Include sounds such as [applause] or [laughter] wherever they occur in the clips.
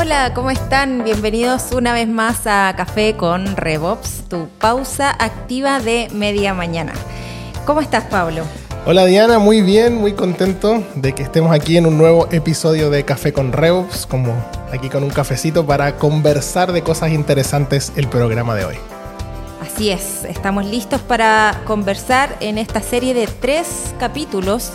Hola, ¿cómo están? Bienvenidos una vez más a Café con Revops, tu pausa activa de media mañana. ¿Cómo estás, Pablo? Hola Diana, muy bien, muy contento de que estemos aquí en un nuevo episodio de Café con Revops, como aquí con un cafecito para conversar de cosas interesantes el programa de hoy. Así es, estamos listos para conversar en esta serie de tres capítulos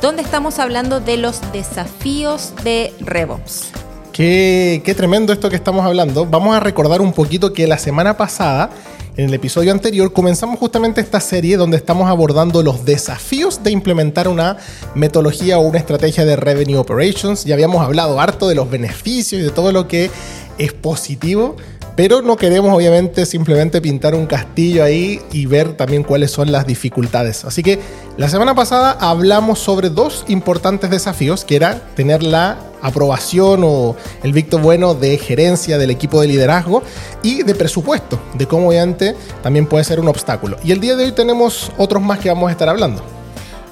donde estamos hablando de los desafíos de RevOps. Qué, tremendo esto que estamos hablando. Vamos a recordar un poquito que la semana pasada en el episodio anterior comenzamos justamente esta serie donde estamos abordando los desafíos de implementar una metodología o una estrategia de revenue operations. Ya habíamos hablado harto de los beneficios y de todo lo que es positivo, pero no queremos obviamente simplemente pintar un castillo ahí y ver también cuáles son las dificultades. Así que la semana pasada hablamos sobre dos importantes desafíos, que era tener la aprobación o el victo bueno de gerencia del equipo de liderazgo y de presupuesto, de cómo obviamente también puede ser un obstáculo. Y el día de hoy tenemos otros más que vamos a estar hablando.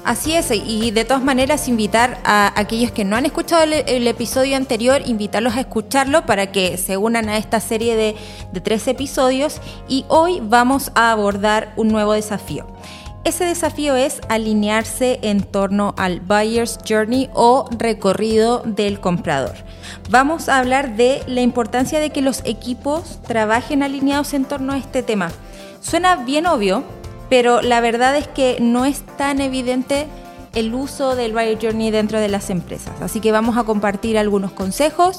Así es, y de todas maneras invitar a aquellos que no han escuchado el, episodio anterior, invitarlos a escucharlo para que se unan a esta serie de, de tres episodios y hoy vamos a abordar un nuevo desafío. Ese desafío es alinearse en torno al buyer's journey o recorrido del comprador. Vamos a hablar de la importancia de que los equipos trabajen alineados en torno a este tema. Suena bien obvio, pero la verdad es que no es tan evidente el uso del Buyer Journey dentro de las empresas. Así que vamos a compartir algunos consejos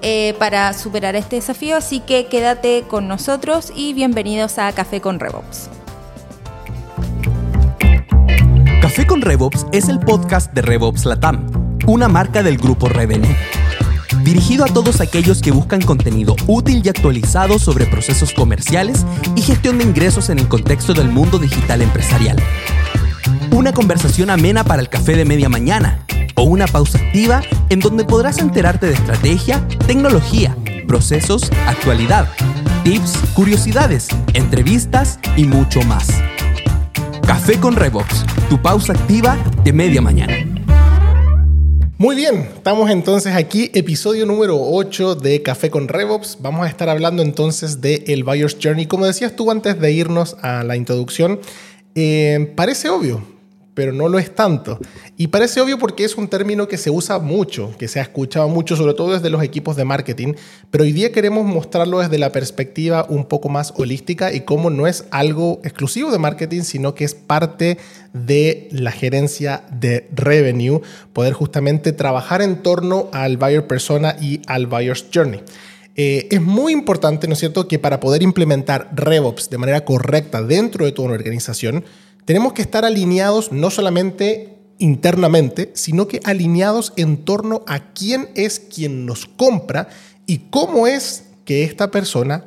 eh, para superar este desafío, así que quédate con nosotros y bienvenidos a Café con RevOps. Café con RevOps es el podcast de RevOps Latam, una marca del grupo Revenue dirigido a todos aquellos que buscan contenido útil y actualizado sobre procesos comerciales y gestión de ingresos en el contexto del mundo digital empresarial. Una conversación amena para el café de media mañana o una pausa activa en donde podrás enterarte de estrategia, tecnología, procesos, actualidad, tips, curiosidades, entrevistas y mucho más. Café con Revox, tu pausa activa de media mañana. Muy bien, estamos entonces aquí, episodio número 8 de Café con RevOps. Vamos a estar hablando entonces de el Buyer's Journey. Como decías tú antes de irnos a la introducción, eh, parece obvio, pero no lo es tanto. Y parece obvio porque es un término que se usa mucho, que se ha escuchado mucho, sobre todo desde los equipos de marketing, pero hoy día queremos mostrarlo desde la perspectiva un poco más holística y cómo no es algo exclusivo de marketing, sino que es parte de la gerencia de revenue, poder justamente trabajar en torno al buyer persona y al buyer's journey. Eh, es muy importante, ¿no es cierto?, que para poder implementar RevOps de manera correcta dentro de toda una organización, tenemos que estar alineados no solamente internamente, sino que alineados en torno a quién es quien nos compra y cómo es que esta persona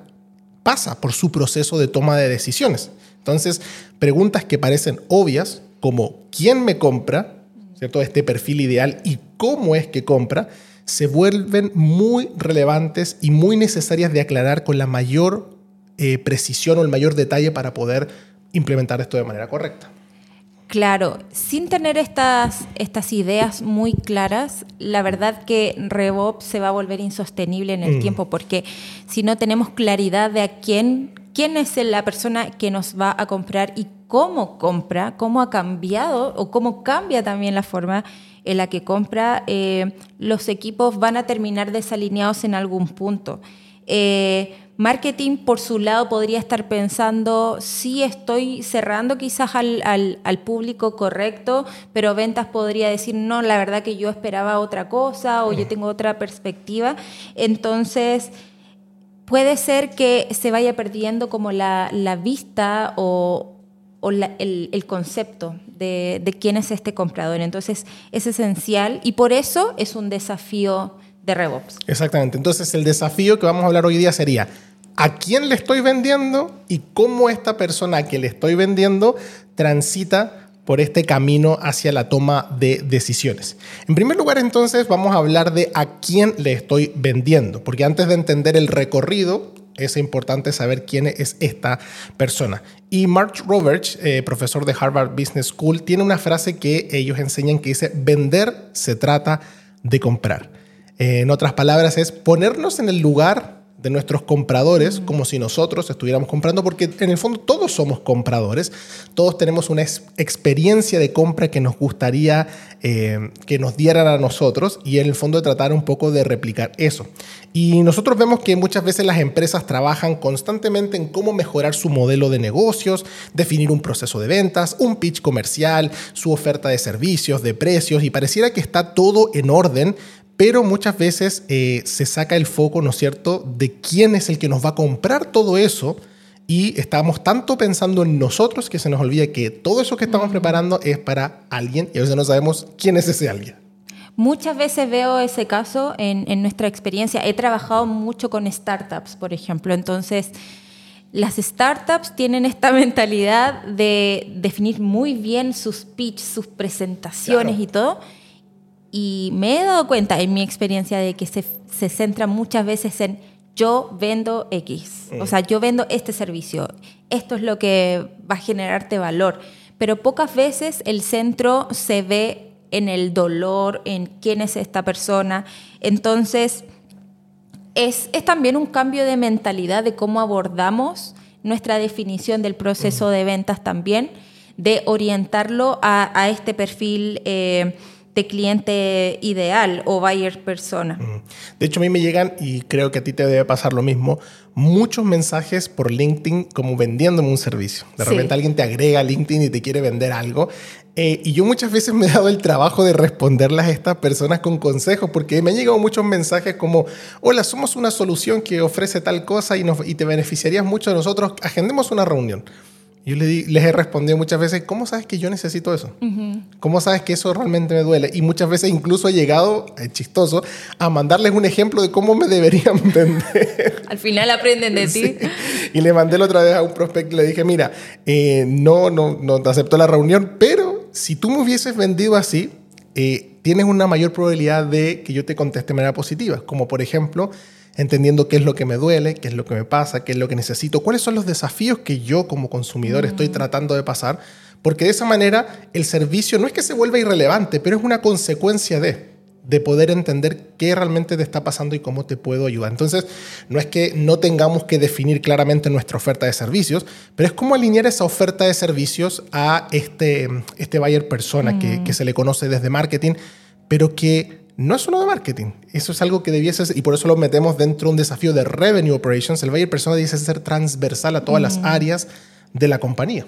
pasa por su proceso de toma de decisiones. Entonces, preguntas que parecen obvias, como quién me compra, ¿cierto? Este perfil ideal y cómo es que compra, se vuelven muy relevantes y muy necesarias de aclarar con la mayor eh, precisión o el mayor detalle para poder implementar esto de manera correcta. Claro, sin tener estas, estas ideas muy claras, la verdad que RevOp se va a volver insostenible en el mm. tiempo, porque si no tenemos claridad de a quién, quién es la persona que nos va a comprar y cómo compra, cómo ha cambiado o cómo cambia también la forma en la que compra, eh, los equipos van a terminar desalineados en algún punto. Eh, Marketing, por su lado, podría estar pensando, sí estoy cerrando quizás al, al, público correcto, pero ventas podría decir, no, la verdad que yo esperaba otra cosa o yo tengo otra perspectiva. Entonces, puede ser que se vaya perdiendo como la, la vista o, o el, el, concepto de, de quién es este comprador. Entonces, es esencial y por eso es un desafío de RevOps. Exactamente. Entonces, el desafío que vamos a hablar hoy día sería a quién le estoy vendiendo y cómo esta persona que le estoy vendiendo transita por este camino hacia la toma de decisiones. En primer lugar, entonces, vamos a hablar de a quién le estoy vendiendo, porque antes de entender el recorrido, es importante saber quién es esta persona. Y Mark Roberts, eh, profesor de Harvard Business School, tiene una frase que ellos enseñan que dice, vender se trata de comprar. Eh, en otras palabras, es ponernos en el lugar de nuestros compradores como si nosotros estuviéramos comprando, porque en el fondo todos somos compradores, todos tenemos una experiencia de compra que nos gustaría eh, que nos dieran a nosotros y en el fondo tratar un poco de replicar eso. Y nosotros vemos que muchas veces las empresas trabajan constantemente en cómo mejorar su modelo de negocios, definir un proceso de ventas, un pitch comercial, su oferta de servicios, de precios, y pareciera que está todo en orden, pero muchas veces eh, se saca el foco, ¿no es cierto?, de quién es el que nos va a comprar todo eso y estamos tanto pensando en nosotros que se nos olvida que todo eso que estamos preparando es para alguien y a veces no sabemos quién es ese alguien. Muchas veces veo ese caso en, en nuestra experiencia. He trabajado mucho con startups, por ejemplo. Entonces, las startups tienen esta [laughs] mentalidad de definir muy bien sus pitch, sus presentaciones y todo y me he dado cuenta en mi experiencia de que se, se centra muchas veces en yo vendo X, o sea, yo vendo este servicio, esto es lo que va a generarte valor, pero pocas veces el centro se ve en el dolor, en quién es esta persona, entonces es, es también un cambio de mentalidad de cómo abordamos nuestra definición del proceso de ventas también, de orientarlo a, a este perfil. Eh, de cliente ideal o buyer persona. De hecho, a mí me llegan, y creo que a ti te debe pasar lo mismo, muchos mensajes por LinkedIn como vendiéndome un servicio. De repente alguien te agrega a LinkedIn y te quiere vender algo. Eh, y yo muchas veces me he dado el trabajo de responderles a estas personas con consejos, porque me han llegado muchos mensajes como, hola, somos una solución que ofrece tal cosa y, nos, y te beneficiarías mucho de nosotros, agendemos una reunión. Yo les he respondido muchas veces, ¿cómo sabes que yo necesito eso? ¿Cómo sabes que eso realmente me duele? Y muchas veces incluso he llegado, es chistoso, a mandarles un ejemplo de cómo me [laughs] deberían vender. Al final aprenden de ti. Y le mandé la otra vez a un prospecto y le dije, mira, eh, no, no, no te acepto la reunión, pero si tú me hubieses vendido así, eh, tienes una mayor probabilidad de que yo te conteste de manera positiva. Como por ejemplo, entendiendo qué es lo que me duele, qué es lo que me pasa, qué es lo que necesito, cuáles son los desafíos que yo como consumidor estoy tratando de pasar, porque de esa manera el servicio no es que se vuelva irrelevante, pero es una consecuencia de de poder entender qué realmente te está pasando y cómo te puedo ayudar. Entonces, no es que no tengamos que definir claramente nuestra oferta de servicios, pero es cómo alinear esa oferta de servicios a este, este buyer persona que, que se le conoce desde marketing, pero que no es uno de marketing. Eso es algo que debiese ser, y por eso lo metemos dentro de un desafío de revenue operations. El buyer persona dice ser transversal a todas las áreas de la compañía.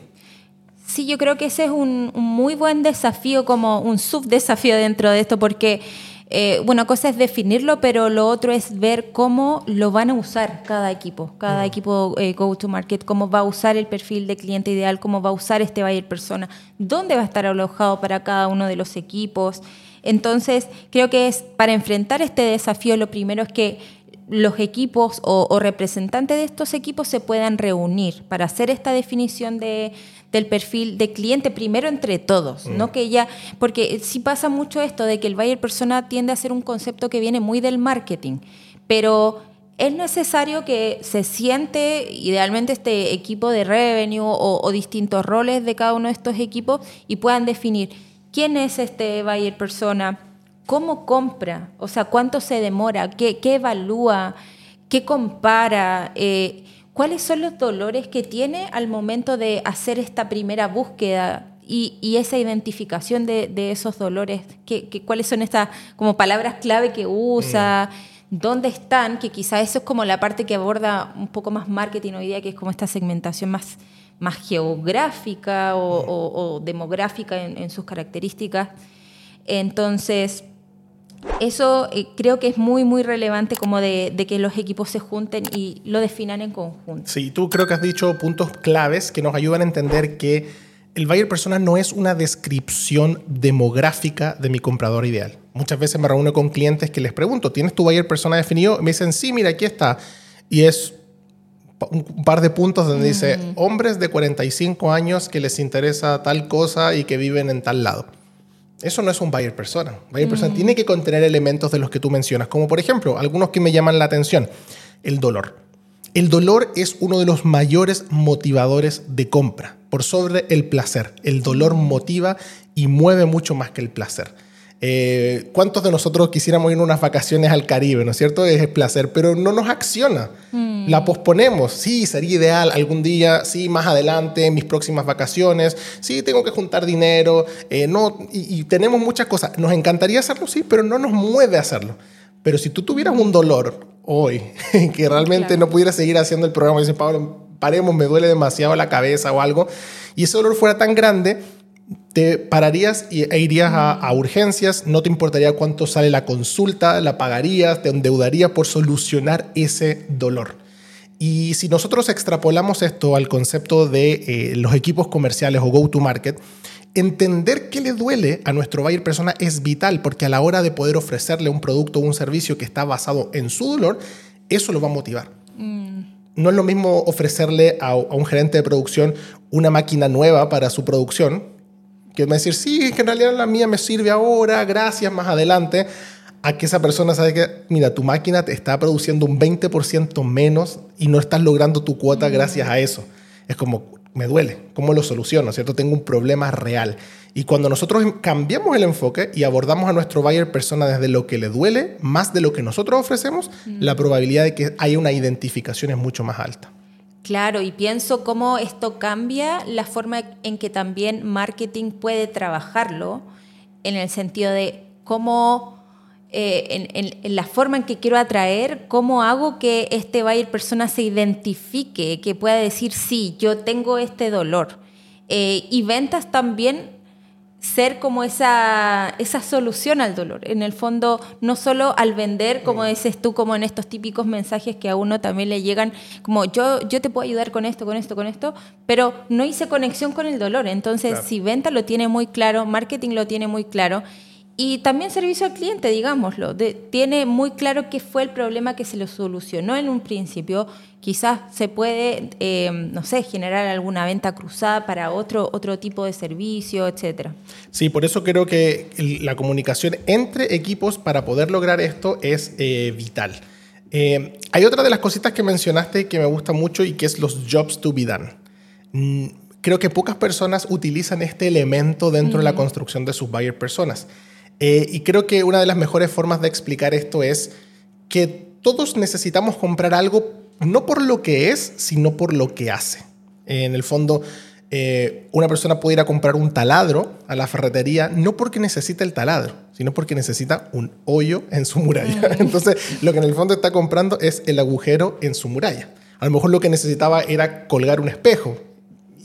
Sí, yo creo que ese es un, muy buen desafío, como un subdesafío dentro de esto, porque, eh, bueno, cosa es definirlo, pero lo otro es ver cómo lo van a usar cada equipo, cada equipo eh, go-to-market, cómo va a usar el perfil de cliente ideal, cómo va a usar este buyer persona, dónde va a estar alojado para cada uno de los equipos. Entonces, creo que es para enfrentar este desafío, lo primero es que los equipos o, representantes de estos equipos se puedan reunir para hacer esta definición de, del perfil de cliente primero entre todos, ¿no? Mm. Que ya, porque sí pasa mucho esto de que el buyer persona tiende a ser un concepto que viene muy del marketing, pero es necesario que se siente idealmente este equipo de revenue o, o distintos roles de cada uno de estos equipos y puedan definir quién es este buyer persona, cómo compra, o sea, cuánto se demora, qué, evalúa, qué compara, eh, cuáles son los dolores que tiene al momento de hacer esta primera búsqueda y, esa identificación de, esos dolores, cuáles son estas como palabras clave que usa. Mm. dónde están, que quizá eso es como la parte que aborda un poco más marketing hoy día, que es como esta segmentación más, más geográfica o, demográfica en, sus características. Entonces, eso eh, creo que es muy, muy relevante como de, que los equipos se junten y lo definan en conjunto. Sí, tú creo que has dicho puntos claves que nos ayudan a entender que el buyer persona no es una descripción demográfica de mi comprador ideal. Muchas veces me reúno con clientes que les pregunto, ¿tienes tu buyer persona definido? me dicen, sí, mira, aquí está. Y es un par de puntos donde dice mm. hombres de 45 años que les interesa tal cosa y que viven en tal lado. Eso no es un buyer persona. Buyer persona mm. tiene que contener elementos de los que tú mencionas, como por ejemplo, algunos que me llaman la atención, el dolor. El dolor es uno de los mayores motivadores de compra, por sobre el placer. El dolor mm. motiva y mueve mucho más que el placer. Eh, ¿Cuántos de nosotros quisiéramos ir unas vacaciones al Caribe, ¿no es cierto? Es el placer, pero no nos acciona. Mm. La posponemos. Sí, sería ideal algún día, sí, más adelante, mis próximas vacaciones. Sí, tengo que juntar dinero. Eh, no, y, y, tenemos muchas cosas. Nos encantaría hacerlo, sí, pero no nos mueve a hacerlo. Pero si tú tuvieras un dolor hoy, [laughs] que realmente no pudieras seguir haciendo el programa, dice Pablo, paremos, me duele demasiado la cabeza o algo, y ese dolor fuera tan grande, te pararías e irías a, urgencias, no te importaría cuánto sale la consulta, la pagarías, te endeudarías por solucionar ese dolor. Y si nosotros extrapolamos esto al concepto de eh, los equipos comerciales o go-to-market, entender qué le duele a nuestro buyer persona es vital, porque a la hora de poder ofrecerle un producto o un servicio que está basado en su dolor, eso lo va a motivar. Mm. No es lo mismo ofrecerle a, a un gerente de producción una máquina nueva para su producción, que me decir, sí, que en realidad la mía me sirve ahora, gracias, más adelante, a que esa persona sabe que, mira, tu máquina te está produciendo un 20% menos y no estás logrando tu cuota gracias a eso. Es como, me duele, ¿cómo lo soluciono? ¿Cierto? Tengo un problema real. Y cuando nosotros cambiamos el enfoque y abordamos a nuestro buyer persona desde lo que le duele, más de lo que nosotros ofrecemos, la probabilidad de que haya una identificación es mucho más alta. Claro, y pienso cómo esto cambia la forma en que también marketing puede trabajarlo, en el sentido de cómo, eh, en, la forma en que quiero atraer, cómo hago que este buyer persona se identifique, que pueda decir, sí, yo tengo este dolor. Eh, y ventas también ser como esa, esa solución al dolor. En el fondo, no solo al vender, como dices tú, como en estos típicos mensajes que a uno también le llegan, como yo, yo te puedo ayudar con esto, con esto, con esto, pero no hice conexión con el dolor. Entonces, si venta lo tiene muy claro, marketing lo tiene muy claro, y también servicio al cliente, digámoslo, tiene muy claro qué fue el problema que se le solucionó en un principio. Quizás se puede, eh, no sé, generar alguna venta cruzada para otro, otro tipo de servicio, etc. Sí, por eso creo que la comunicación entre equipos para poder lograr esto es eh, vital. Eh, hay otra de las cositas que mencionaste que me gusta mucho y que es los jobs to be done. Mm, creo que pocas personas utilizan este elemento dentro de la construcción de sus buyer personas. Eh, y creo que una de las mejores formas de explicar esto es que todos necesitamos comprar algo no por lo que es, sino por lo que hace. En el fondo, eh, una persona puede ir a comprar un taladro a la ferretería no porque necesita el taladro, sino porque necesita un hoyo en su muralla. [laughs] Entonces, lo que en el fondo está comprando es el agujero en su muralla. A lo mejor lo que necesitaba era colgar un espejo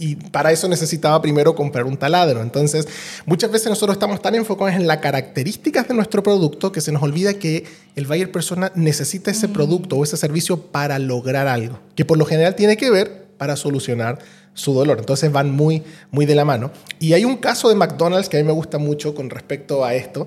y para eso necesitaba primero comprar un taladro. Entonces, muchas veces nosotros estamos tan enfocados en las características de nuestro producto que se nos olvida que el buyer persona necesita ese producto o ese servicio para lograr algo, que por lo general tiene que ver para solucionar su dolor. Entonces van muy, muy de la mano. Y hay un caso de McDonald's que a mí me gusta mucho con respecto a esto,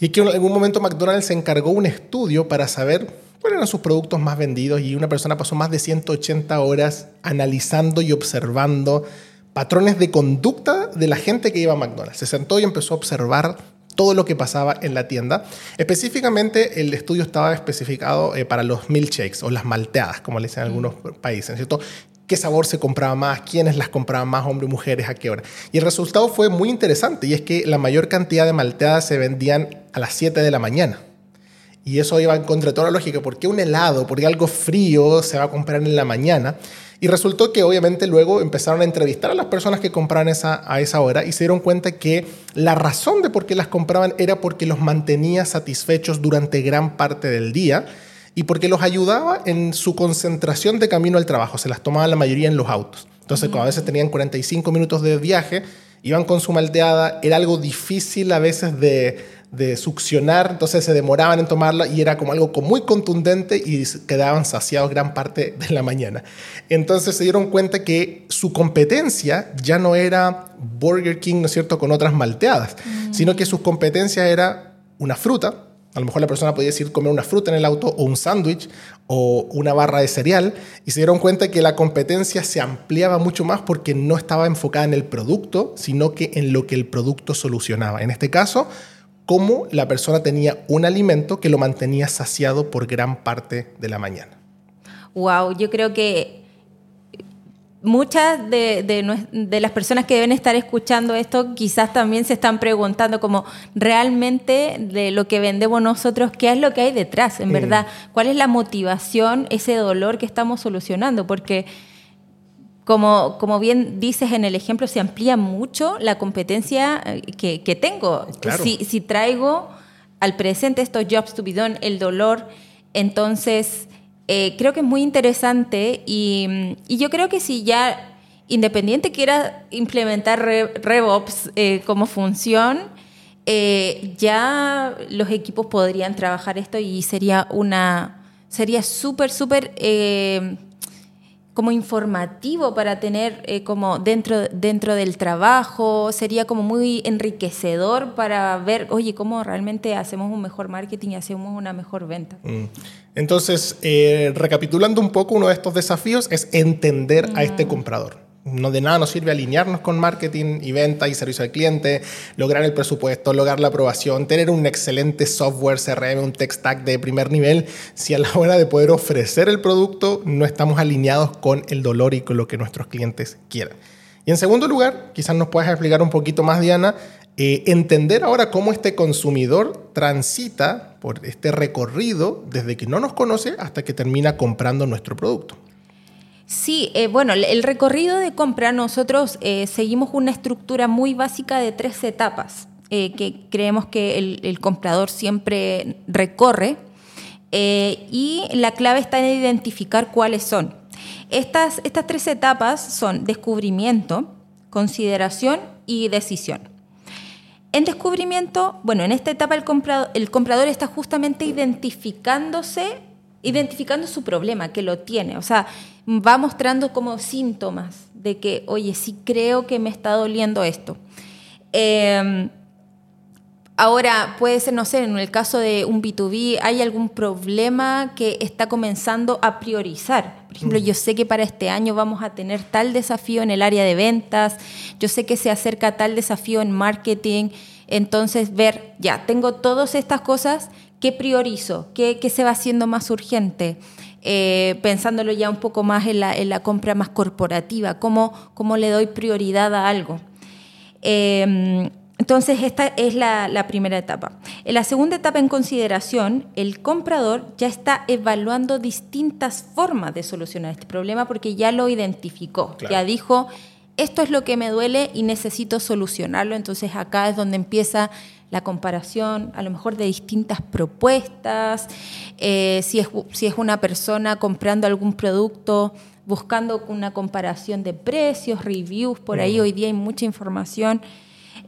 y es que en algún momento McDonald's se encargó un estudio para saber cuáles eran sus productos más vendidos y una persona pasó más de 180 horas analizando y observando patrones de conducta de la gente que iba a McDonald's. Se sentó y empezó a observar todo lo que pasaba en la tienda. Específicamente, el estudio estaba especificado eh, para los milkshakes o las malteadas, como le dicen en algunos países, ¿cierto? qué sabor se compraba más, quiénes las compraban más, hombres, mujeres, a qué hora. Y el resultado fue muy interesante y es que la mayor cantidad de malteadas se vendían a las 7 de la mañana. Y eso iba en contra de toda la lógica. ¿Por qué un helado? ¿Por qué algo frío se va a comprar en la mañana? Y resultó que obviamente luego empezaron a entrevistar a las personas que compraban esa, a esa hora y se dieron cuenta que la razón de por qué las compraban era porque los mantenía satisfechos durante gran parte del día y porque los ayudaba en su concentración de camino al trabajo. Se las tomaban la mayoría en los autos. Entonces, cuando a veces tenían 45 minutos de viaje, iban con su malteada, era algo difícil a veces de, de succionar, entonces se demoraban en tomarla y era como algo muy contundente y quedaban saciados gran parte de la mañana. Entonces se dieron cuenta que su competencia ya no era Burger King, ¿no es cierto?, con otras malteadas, mm. sino que su competencia era una fruta, a lo mejor la persona podía decir comer una fruta en el auto o un sándwich o una barra de cereal y se dieron cuenta que la competencia se ampliaba mucho más porque no estaba enfocada en el producto, sino que en lo que el producto solucionaba. En este caso, cómo la persona tenía un alimento que lo mantenía saciado por gran parte de la mañana. Wow, yo creo que muchas de, las personas que deben estar escuchando esto quizás también se están preguntando como realmente de lo que vendemos nosotros, ¿qué es lo que hay detrás? En verdad, ¿cuál es la motivación, ese dolor que estamos solucionando? Porque como, como bien dices en el ejemplo, se amplía mucho la competencia eh, que, tengo. Si, si, traigo al presente estos jobs to be done, el dolor, entonces eh, creo que es muy interesante y, yo creo que si ya Independiente quiera implementar RevOps eh, como función, eh, ya los equipos podrían trabajar esto y sería una sería súper, súper como informativo para tener eh, como dentro, dentro del trabajo, sería como muy enriquecedor para ver, oye, cómo realmente hacemos un mejor marketing y hacemos una mejor venta. Mm. Entonces, eh, recapitulando un poco, uno de estos desafíos es entender a este comprador. No de nada nos sirve alinearnos con marketing y venta y servicio al cliente, lograr el presupuesto, lograr la aprobación, tener un excelente software CRM, un tech stack de primer nivel, si a la [laughs] hora de poder ofrecer el producto no estamos alineados con el dolor y con lo que nuestros clientes quieran. Y en segundo lugar, quizás nos puedas explicar un poquito más, Diana, eh, entender ahora cómo este consumidor transita por este recorrido desde que no nos conoce hasta que termina comprando nuestro producto. Sí, eh, bueno, el recorrido de compra nosotros eh, seguimos una estructura muy básica de tres etapas eh, que creemos que el, comprador siempre recorre y la clave está en identificar cuáles son. Estas, estas tres etapas son descubrimiento, consideración y decisión. En descubrimiento, bueno, en esta etapa el comprador, el comprador está justamente identificándose, identificando su problema, que lo tiene. O sea, va mostrando como síntomas de que, oye, sí creo que me está doliendo esto. Em, ahora, puede ser, no sé, en el caso de un B2B, ¿hay algún problema que está comenzando a priorizar? Por ejemplo, mm. yo sé que para este año vamos a tener tal desafío en el área de ventas, yo sé que se acerca tal desafío en marketing, entonces ver, ya, tengo todas estas cosas, ¿qué priorizo? ¿Qué, qué se va haciendo más urgente? Eh, pensándolo ya un poco más en la, compra más corporativa, cómo, cómo, le doy prioridad a algo. Em, entonces, esta es la, la, primera etapa. En la segunda etapa, en consideración, el comprador ya está evaluando distintas formas de solucionar este problema porque ya lo identificó, ya dijo, esto es lo que me duele y necesito solucionarlo. Entonces, acá es donde empieza la comparación a lo mejor de distintas propuestas, eh, si, es, si es una persona comprando algún producto, buscando una comparación de precios, reviews, por ahí hoy día hay mucha información.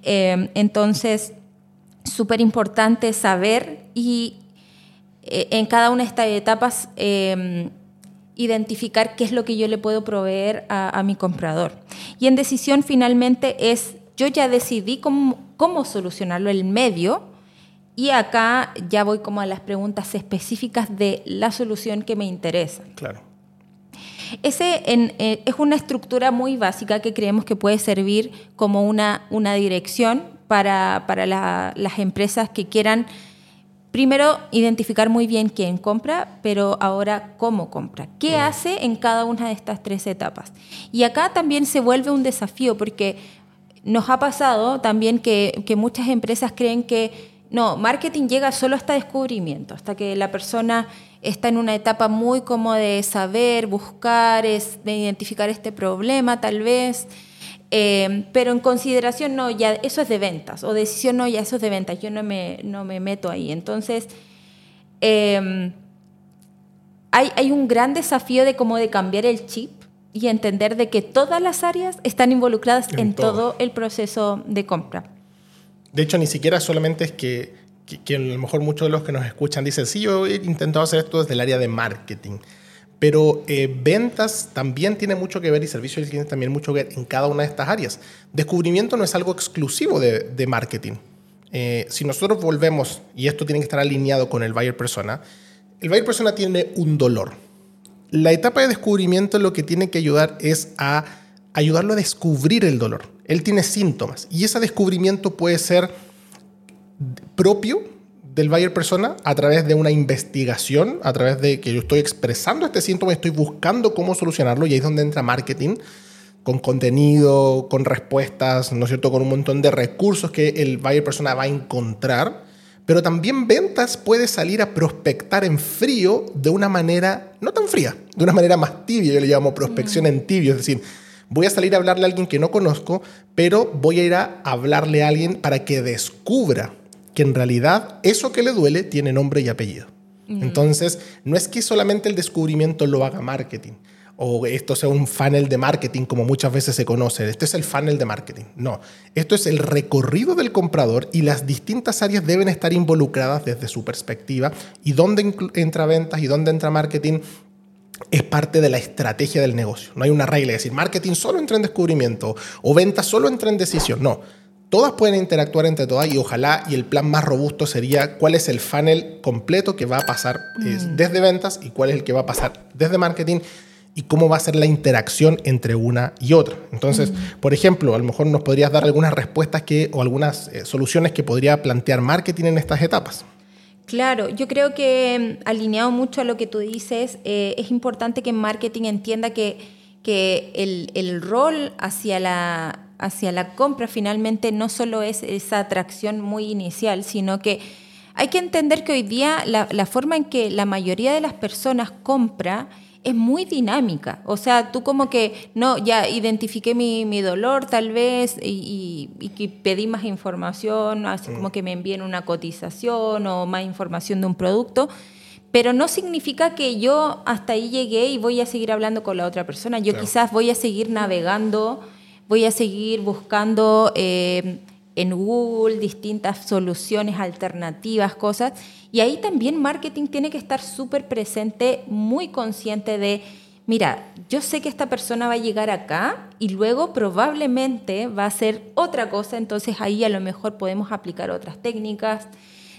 Eh, entonces, súper importante saber y eh, en cada una de estas etapas identificar qué es lo que yo le puedo proveer a, a mi comprador. Y en decisión finalmente es yo ya decidí cómo, cómo solucionarlo, el medio, y acá ya voy como a las preguntas específicas de la solución que me interesa. Claro. Ese eh, es una estructura muy básica que creemos que puede servir como una, una dirección para, para las empresas que quieran, primero, identificar muy bien quién compra, pero ahora cómo compra. ¿Qué hace en cada una de estas tres etapas? Y acá también se vuelve un desafío porque nos ha pasado también que, muchas empresas creen que no, marketing llega solo hasta descubrimiento, hasta que la persona está en una etapa muy como de saber, buscar, es, de identificar este problema tal vez. Eh, pero en consideración no, ya eso es de ventas, o decisión no, ya eso es de ventas, yo no me, no me meto ahí. Entonces, eh, hay, hay, un gran desafío de cómo de cambiar el chip y entender de que todas las áreas están involucradas en, todo. el proceso de compra. De hecho, ni siquiera solamente es que, que, a lo mejor muchos de los que nos escuchan dicen, sí, yo he intentado hacer esto desde el área de marketing. Pero eh, ventas también tiene mucho que ver y servicio al cliente también mucho que ver en cada una de estas áreas. Descubrimiento no es algo exclusivo de, marketing. Eh, si nosotros volvemos, y esto tiene que estar alineado con el buyer persona, el buyer persona tiene un dolor la etapa de descubrimiento lo que tiene que ayudar es a ayudarlo a descubrir el dolor. Él tiene síntomas y ese descubrimiento puede ser propio del buyer persona a través de una investigación, a través de que yo estoy expresando este síntoma, estoy buscando cómo solucionarlo y ahí es donde entra marketing. con contenido, con respuestas, ¿no es cierto?, con un montón de recursos que el buyer persona va a encontrar. Pero también ventas puede salir a prospectar en frío de una manera no tan fría, de una manera más tibia. Yo le llamo prospección en tibio, es decir, voy a salir a hablarle a alguien que no conozco, pero voy a ir a hablarle a alguien para que descubra que en realidad eso que le duele tiene nombre y apellido. Entonces, no es que solamente el descubrimiento lo haga marketing o esto sea un funnel de marketing como muchas veces se conoce. Este es el funnel de marketing. No, esto es el recorrido del comprador y las distintas áreas deben estar involucradas desde su perspectiva y dónde entra ventas y dónde entra marketing es parte de la estrategia del negocio. No hay una regla de decir marketing solo entra en descubrimiento o ventas solo entra en decisión. No, todas pueden interactuar entre todas y ojalá y el plan más robusto sería cuál es el funnel completo que va a pasar mm. desde ventas y cuál es el que va a pasar desde marketing y cómo va a ser la interacción entre una y otra. Entonces, por ejemplo, a lo mejor nos podrías dar algunas respuestas que, o algunas eh, soluciones que podría plantear marketing en estas etapas. Claro, yo creo que mm, alineado mucho a lo que tú dices, eh, es importante que marketing entienda que, que el, el, rol hacia la, hacia la compra finalmente no solo es esa atracción muy inicial, sino que hay que entender que hoy día la, la forma en que la mayoría de las personas compra es muy dinámica. O sea, tú como que, no, ya identifiqué mi, mi dolor tal vez y, y, pedí más información, así como mm. que me envíen una cotización o más información de un producto. Pero no significa que yo hasta ahí llegué y voy a seguir hablando con la otra persona. Yo quizás voy a seguir navegando, voy a seguir buscando eh, en Google distintas soluciones alternativas, cosas. Y ahí también marketing tiene que estar súper presente, muy consciente de, mira, yo sé que esta persona va a llegar acá y luego probablemente va a hacer otra cosa, entonces ahí a lo mejor podemos aplicar otras técnicas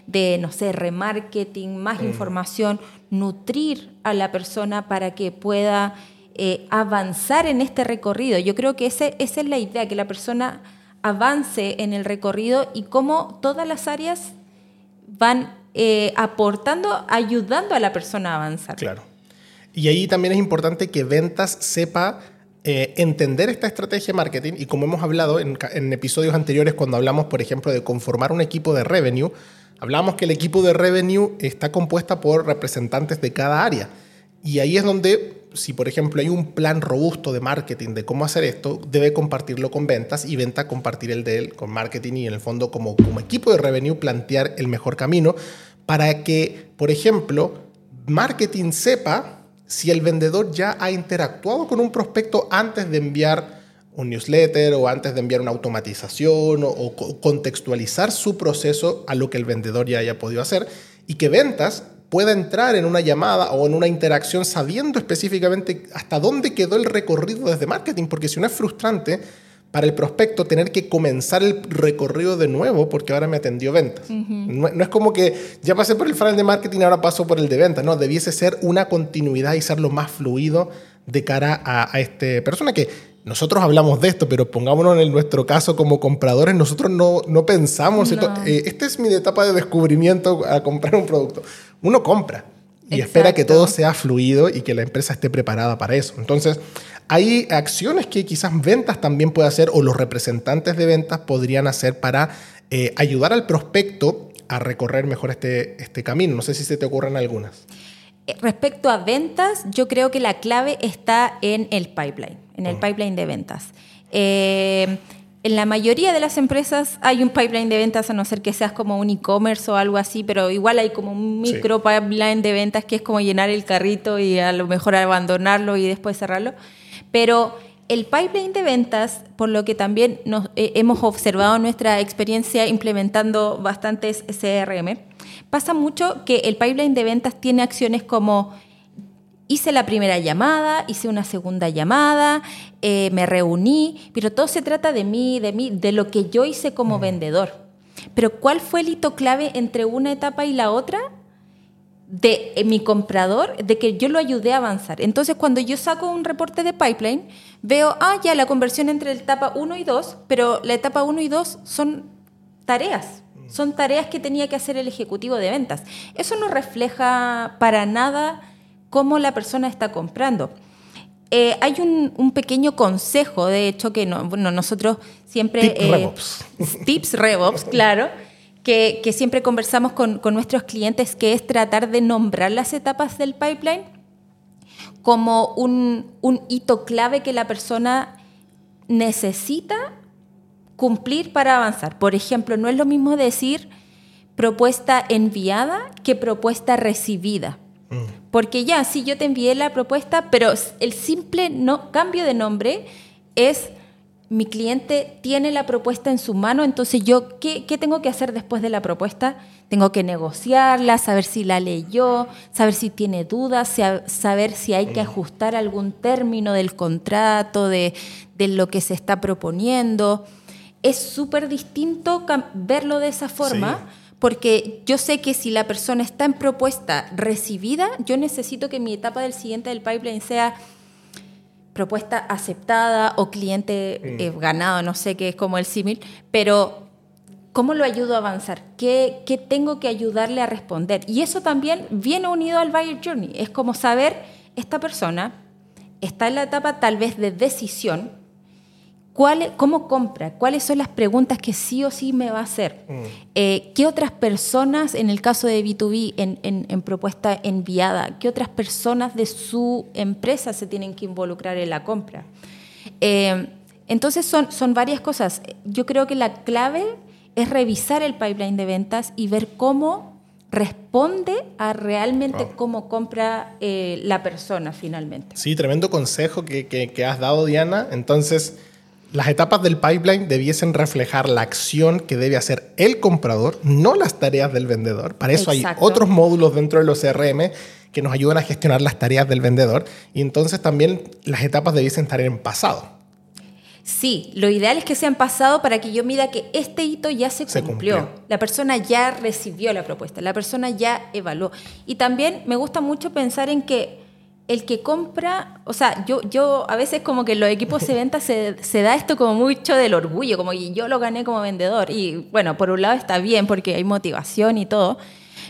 de, no sé, remarketing, más mm. información, nutrir a la persona para que pueda eh, avanzar en este recorrido. Yo creo que ese, esa es la idea, que la persona avance en el recorrido y cómo todas las áreas van eh, aportando, ayudando a la persona a avanzar. Claro. Y ahí también es importante que ventas sepa eh, entender esta estrategia de marketing y como hemos hablado en, en, episodios anteriores cuando hablamos, por ejemplo, de conformar un equipo de revenue, hablamos que el equipo de revenue está compuesta por representantes de cada área. Y ahí es donde si por ejemplo hay un plan robusto de marketing de cómo hacer esto, debe compartirlo con ventas y venta compartir el de él con marketing y en el fondo como, equipo de revenue plantear el mejor camino para que, por ejemplo, marketing sepa si el vendedor ya ha interactuado con un prospecto antes de enviar un newsletter o antes de enviar una automatización o, o contextualizar su proceso a lo que el vendedor ya haya podido hacer y que ventas pueda entrar en una llamada o en una interacción sabiendo específicamente hasta dónde quedó el recorrido desde marketing, porque si no es frustrante para el prospecto tener que comenzar el recorrido de nuevo porque ahora me atendió ventas. no, es como que ya pasé por el funnel de marketing, ahora paso por el de ventas, no, debiese ser una continuidad y ser lo más fluido de cara a, a esta persona que nosotros hablamos de esto, pero pongámonos en nuestro caso como compradores, nosotros no, no pensamos, eh, esta es mi etapa de descubrimiento a comprar un producto. Uno compra y espera que todo sea fluido y que la empresa esté preparada para eso. Entonces, hay acciones que quizás ventas también puede hacer o los representantes de ventas podrían hacer para eh, ayudar al prospecto a recorrer mejor este, este camino. No sé si se te ocurren algunas. Eh, respecto a ventas, yo creo que la clave está en el pipeline, en el pipeline de ventas. Eh, en la mayoría de las empresas hay un pipeline de ventas, a no ser que seas como un e-commerce o algo así, pero igual hay como un micro pipeline de ventas que es como llenar el carrito y a lo mejor abandonarlo y después cerrarlo. Pero el pipeline de ventas, por lo que también nos, eh, hemos observado nuestra experiencia implementando bastantes CRM, pasa mucho que el pipeline de ventas tiene acciones como hice la primera llamada, hice una segunda llamada, eh, me reuní, pero todo se trata de mí, de mí, de lo que yo hice como vendedor. Pero ¿cuál fue el hito clave entre una etapa y la otra? de eh, mi comprador, de que yo lo ayudé a avanzar. Entonces, cuando yo saco un reporte de pipeline, veo, ah, ya la conversión entre la etapa 1 y 2, pero la etapa 1 y 2 son tareas, son tareas que tenía que hacer el ejecutivo de ventas. Eso no refleja para nada cómo la persona está comprando. eh, hay un, pequeño consejo, de hecho, que no, bueno, nosotros siempre... Tips eh, RevOps. Tips RevOps, [laughs] claro. Que, siempre conversamos con, nuestros clientes, que es tratar de nombrar las etapas del pipeline como un, un hito clave que la persona necesita cumplir para avanzar. Por ejemplo, no es lo mismo decir propuesta enviada que propuesta recibida. Mm. Porque ya, sí, yo te envié la propuesta, pero el simple no, cambio de nombre es mi cliente tiene la propuesta en su mano, entonces yo, ¿qué, tengo que hacer después de la propuesta? Tengo que negociarla, saber si la leyó, saber si tiene dudas, saber si hay que mm. ajustar algún término del contrato, de, de lo que se está proponiendo. Es súper distinto verlo de esa forma porque yo sé que si la persona está en propuesta recibida, yo necesito que mi etapa del siguiente del pipeline sea propuesta aceptada o cliente eh, ganado, no sé qué es como el símil, pero ¿cómo lo ayudo a avanzar? ¿Qué, ¿Qué, tengo que ayudarle a responder? Y eso también viene unido al buyer journey. Es como saber, esta persona está en la etapa tal vez de decisión, ¿Cómo compra? ¿Cuáles son las preguntas que sí o sí me va a hacer? Mm. Eh, ¿Qué otras personas, en el caso de B2B, en, propuesta enviada, qué otras personas de su empresa se tienen que involucrar en la compra? Eh, entonces son, son varias cosas. Yo creo que la clave es revisar el pipeline de ventas y ver cómo responde a realmente cómo compra eh, la persona finalmente. Sí, tremendo consejo que, que has dado, Diana. Entonces, las etapas del pipeline debiesen reflejar la acción que debe hacer el comprador, no las tareas del vendedor. Para eso hay otros módulos dentro de los CRM que nos ayudan a gestionar las tareas del vendedor y entonces también las etapas debiesen estar en pasado. Sí, lo ideal es que sean pasado para que yo mida que este hito ya se cumplió. La persona ya recibió la propuesta, la persona ya evaluó. Y también me gusta mucho pensar en que el que compra, o sea, yo, yo a veces como que los equipos de venta se, da esto como mucho del orgullo, como yo lo gané como vendedor. Y bueno, por un lado está bien porque hay motivación y todo,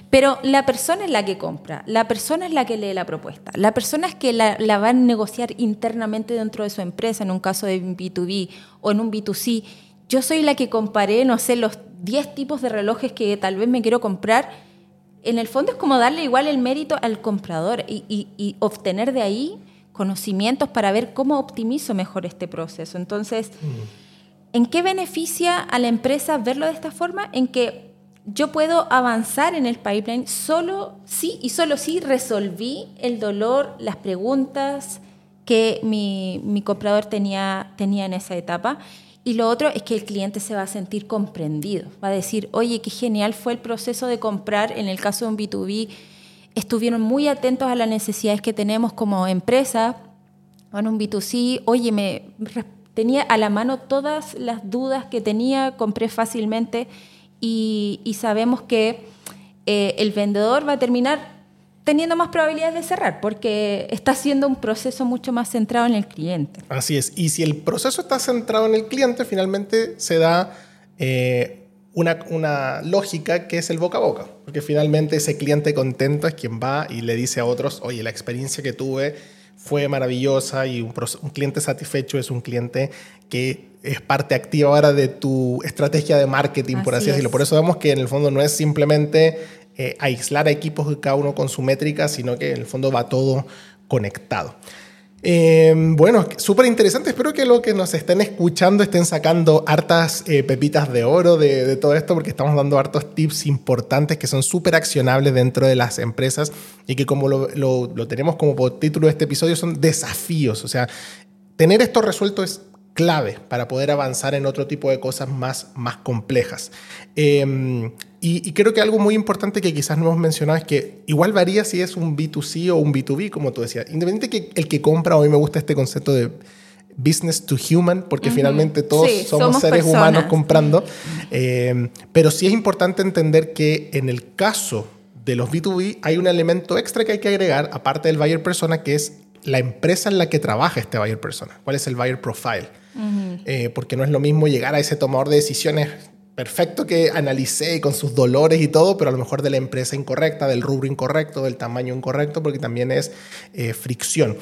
pero la persona es la que compra, la persona es la que lee la propuesta, la persona es que la, la va a negociar internamente dentro de su empresa, en un caso de B2B o en un B2C. Yo soy la que comparé, no sé, los 10 tipos de relojes que tal vez me quiero comprar en el fondo es como darle igual el mérito al comprador y, obtener de ahí conocimientos para ver cómo optimizo mejor este proceso. Entonces, mm. ¿en qué beneficia a la empresa verlo de esta forma? En que yo puedo avanzar en el pipeline solo sí y solo si resolví el dolor, las preguntas que mi, mi comprador tenía, tenía en esa etapa y lo otro es que el cliente se va a sentir comprendido. Va a decir, oye, qué genial fue el proceso de comprar. En el caso de un B2B, estuvieron muy atentos a las necesidades que tenemos como empresa. En un B2C, oye, me tenía a la mano todas las dudas que tenía, compré fácilmente y, sabemos que eh, el vendedor va a terminar teniendo más probabilidades de cerrar, porque está haciendo un proceso mucho más centrado en el cliente. Así es. Y si el proceso está centrado en el cliente, finalmente se da eh, una, una, lógica que es el boca a boca, porque finalmente ese cliente contento es quien va y le dice a otros, oye, la experiencia que tuve fue maravillosa y un, un cliente satisfecho es un cliente que es parte activa ahora de tu estrategia de marketing, por así, decirlo. Por eso vemos que en el fondo no es simplemente eh, aislar a equipos cada uno con su métrica, sino que en el fondo va todo conectado. Eh, bueno, súper interesante. Espero que lo que nos estén escuchando estén sacando hartas eh, pepitas de oro de, todo esto, porque estamos dando hartos tips importantes que son súper accionables dentro de las empresas y que como lo tenemos como título de este episodio son desafíos. O sea, tener esto resuelto es clave para poder avanzar en otro tipo de cosas más, más complejas. Em, y, creo que algo muy importante que quizás no hemos mencionado es que igual varía si es un B2C o un B2B, como tú decías. Independiente que el que compra, hoy me gusta este concepto de business to human, porque finalmente todos somos, seres humanos comprando. Em, pero sí es importante entender que en el caso de los B2B hay un elemento extra que hay que agregar, aparte del buyer persona, que es la empresa en la que trabaja este buyer persona. ¿Cuál es el buyer profile? Eh, porque no es lo mismo llegar a ese tomador de decisiones perfecto que analicé con sus dolores y todo, pero a lo mejor de la empresa incorrecta, del rubro incorrecto, del tamaño incorrecto, porque también es eh, fricción.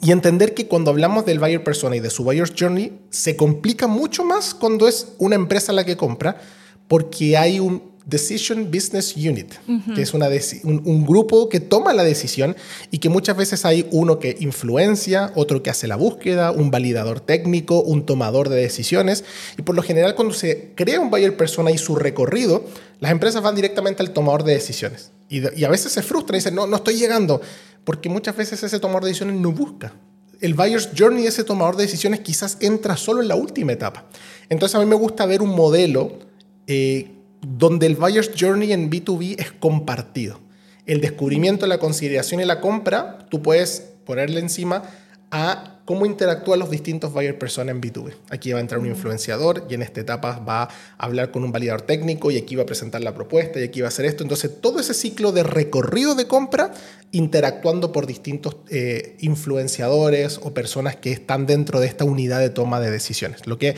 y entender que cuando hablamos del buyer persona y de su buyer's journey, se complica mucho más cuando es una empresa la que compra, porque hay un Decision Business Unit, que es una un, grupo que toma la decisión y que muchas veces hay uno que influencia, otro que hace la búsqueda, un validador técnico, un tomador de decisiones. Y por lo general cuando se crea un buyer persona y su recorrido, las empresas van directamente al tomador de decisiones. Y, y a veces se frustran y dicen, no, no estoy llegando porque muchas veces ese tomador de decisiones no busca. El buyer's journey, ese tomador de decisiones, quizás entra solo en la última etapa. Entonces a mí me gusta ver un modelo eh, donde el buyer's journey en B2B es compartido. El descubrimiento, la consideración y la compra, tú puedes ponerle encima a cómo interactúan los distintos buyer personas en B2B. Aquí va a entrar un influenciador y en esta etapa va a hablar con un validador técnico y aquí va a presentar la propuesta y aquí va a hacer esto. Entonces, todo ese ciclo de recorrido de compra interactuando por distintos eh, influenciadores o personas que están dentro de esta unidad de toma de decisiones. Lo que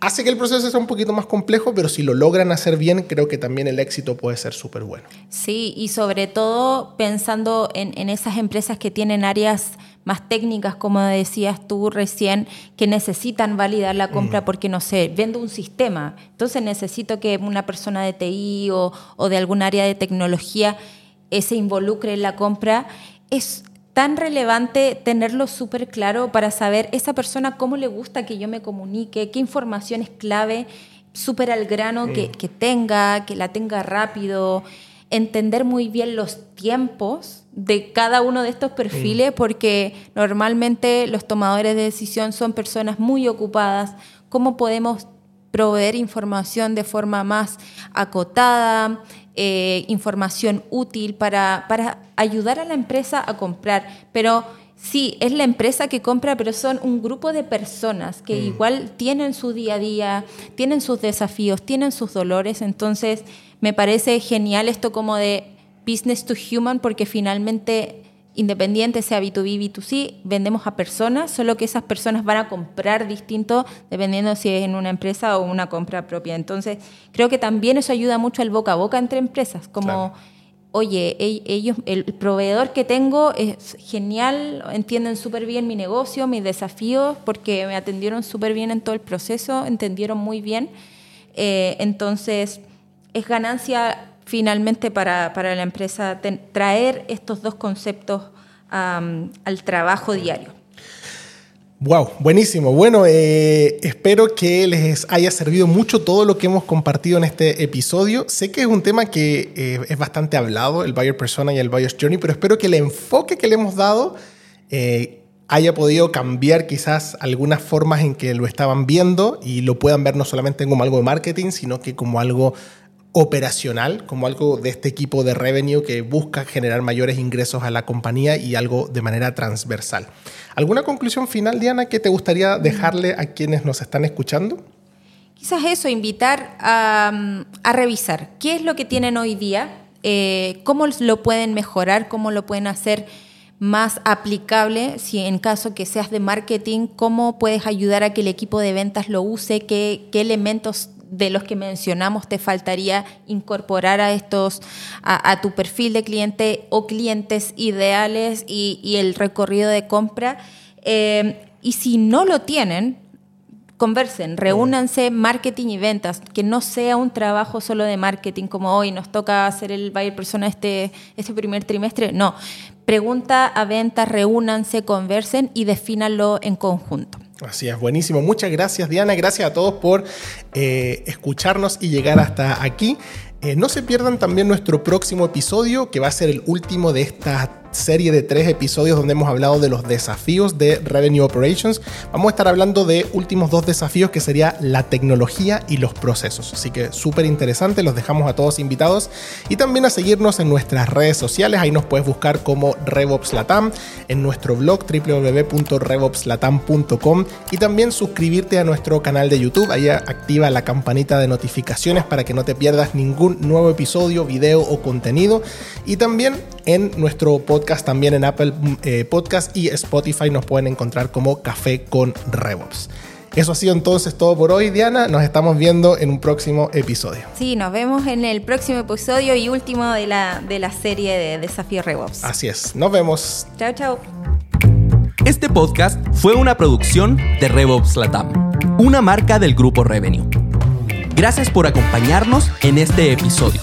hace que el proceso sea un poquito más complejo, pero si lo logran hacer bien, creo que también el éxito puede ser súper bueno. Sí, y sobre todo pensando en, esas empresas que tienen áreas más técnicas, como decías tú recién, que necesitan validar la compra mm. porque, no sé, vendo un sistema, entonces necesito que una persona de TI o, o de algún área de tecnología eh, se involucre en la compra. Es, tan relevante tenerlo súper claro para saber esa persona cómo le gusta que yo me comunique, qué información es clave, súper al grano que, que, tenga, que la tenga rápido, entender muy bien los tiempos de cada uno de estos perfiles, porque normalmente los tomadores de decisión son personas muy ocupadas, cómo podemos proveer información de forma más acotada, eh, información útil para, para ayudar a la empresa a comprar. Pero sí, es la empresa que compra, pero son un grupo de personas que mm. igual tienen su día a día, tienen sus desafíos, tienen sus dolores. Entonces, me parece genial esto como de business to human, porque finalmente independiente sea B2B, B2C, vendemos a personas, solo que esas personas van a comprar distinto dependiendo si es en una empresa o una compra propia. Entonces, creo que también eso ayuda mucho al boca a boca entre empresas, como, oye, ellos, el proveedor que tengo es genial, entienden súper bien mi negocio, mis desafíos, porque me atendieron súper bien en todo el proceso, entendieron muy bien. Eh, entonces, es ganancia finalmente para, la empresa traer estos dos conceptos al trabajo diario. Wow, buenísimo. Bueno, eh, espero que les haya servido mucho todo lo que hemos compartido en este episodio. Sé que es un tema que eh, es bastante hablado, el buyer persona y el buyer's journey, pero espero que el enfoque que le hemos dado eh, haya podido cambiar quizás algunas formas en que lo estaban viendo y lo puedan ver no solamente como algo de marketing, sino que como algo operacional, como algo de este equipo de revenue que busca generar mayores ingresos a la compañía y algo de manera transversal. ¿Alguna conclusión final, Diana, que te gustaría dejarle a quienes nos están escuchando? Quizás eso, invitar a, revisar qué es lo que tienen hoy día, eh, cómo lo pueden mejorar, cómo lo pueden hacer más aplicable, si en caso que seas de marketing, cómo puedes ayudar a que el equipo de ventas lo use, qué, qué elementos de los que mencionamos te faltaría incorporar a estos, a, tu perfil de cliente o clientes ideales y, el recorrido de compra. Eh, y si no lo tienen, conversen, reúnanse marketing y ventas, que no sea un trabajo solo de marketing como hoy nos toca hacer el buyer persona este, este primer trimestre. No, pregunta a ventas, reúnanse, conversen y defínanlo en conjunto. Así es, buenísimo. Muchas gracias Diana, gracias a todos por eh, escucharnos y llegar hasta aquí. Eh, no se pierdan también nuestro próximo episodio, que va a ser el último de esta serie de tres episodios donde hemos hablado de los desafíos de Revenue Operations. Vamos a estar hablando de últimos dos desafíos que sería la tecnología y los procesos. Así que súper interesante, los dejamos a todos invitados y también a seguirnos en nuestras redes sociales. Ahí nos puedes buscar como RevOps Latam, en nuestro blog www.revopslatam.com y también suscribirte a nuestro canal de YouTube. Ahí activa la campanita de notificaciones para que no te pierdas ningún nuevo episodio, video o contenido. Y también en nuestro podcast, también en Apple eh, Podcast y Spotify nos pueden encontrar como Café con RevOps. Eso ha sido entonces todo por hoy, Diana. Nos estamos viendo en un próximo episodio. Sí, nos vemos en el próximo episodio y último de la, de la serie de Desafío RevOps. Así es. Nos vemos. Chao, chao. Este podcast fue una producción de RevOps Latam, una marca del grupo Revenue. Gracias por acompañarnos en este episodio.